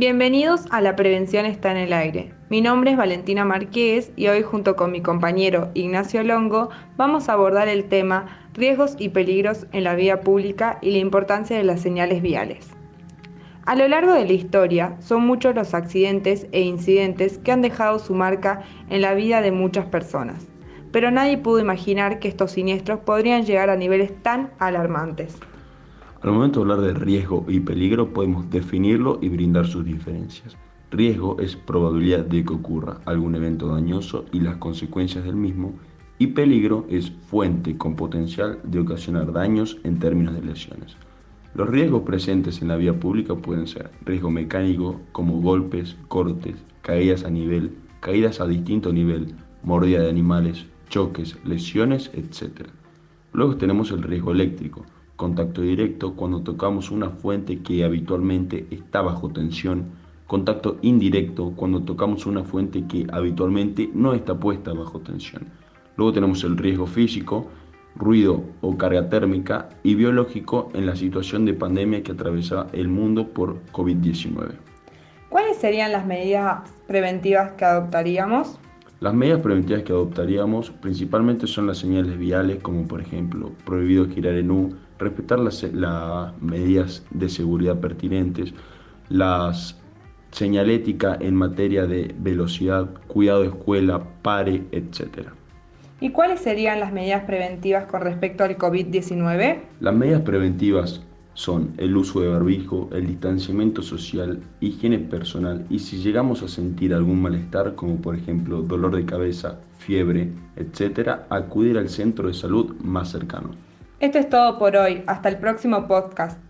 Bienvenidos a La Prevención está en el aire. Mi nombre es Valentina Marqués y hoy junto con mi compañero Ignacio Longo vamos a abordar el tema riesgos y peligros en la vía pública y la importancia de las señales viales. A lo largo de la historia son muchos los accidentes e incidentes que han dejado su marca en la vida de muchas personas, pero nadie pudo imaginar que estos siniestros podrían llegar a niveles tan alarmantes. Al momento de hablar de riesgo y peligro podemos definirlo y brindar sus diferencias. Riesgo es probabilidad de que ocurra algún evento dañoso y las consecuencias del mismo, y peligro es fuente con potencial de ocasionar daños en términos de lesiones. Los riesgos presentes en la vía pública pueden ser riesgo mecánico como golpes, cortes, caídas a nivel, caídas a distinto nivel, mordida de animales, choques, lesiones, etc. Luego tenemos el riesgo eléctrico, contacto directo cuando tocamos una fuente que habitualmente está bajo tensión, contacto indirecto cuando tocamos una fuente que habitualmente no está puesta bajo tensión. Luego tenemos el riesgo físico, ruido o carga térmica y biológico en la situación de pandemia que atraviesa el mundo por COVID-19. ¿Cuáles serían las medidas preventivas que adoptaríamos? Las medidas preventivas que adoptaríamos principalmente son las señales viales, como por ejemplo prohibido girar en U, respetar las, medidas de seguridad pertinentes, las señalética en materia de velocidad, cuidado de escuela, pare, etc. ¿Y cuáles serían las medidas preventivas con respecto al COVID-19? Las medidas preventivas son el uso de barbijo, el distanciamiento social, higiene personal y si llegamos a sentir algún malestar como por ejemplo dolor de cabeza, fiebre, etc., acudir al centro de salud más cercano. Esto es todo por hoy. Hasta el próximo podcast.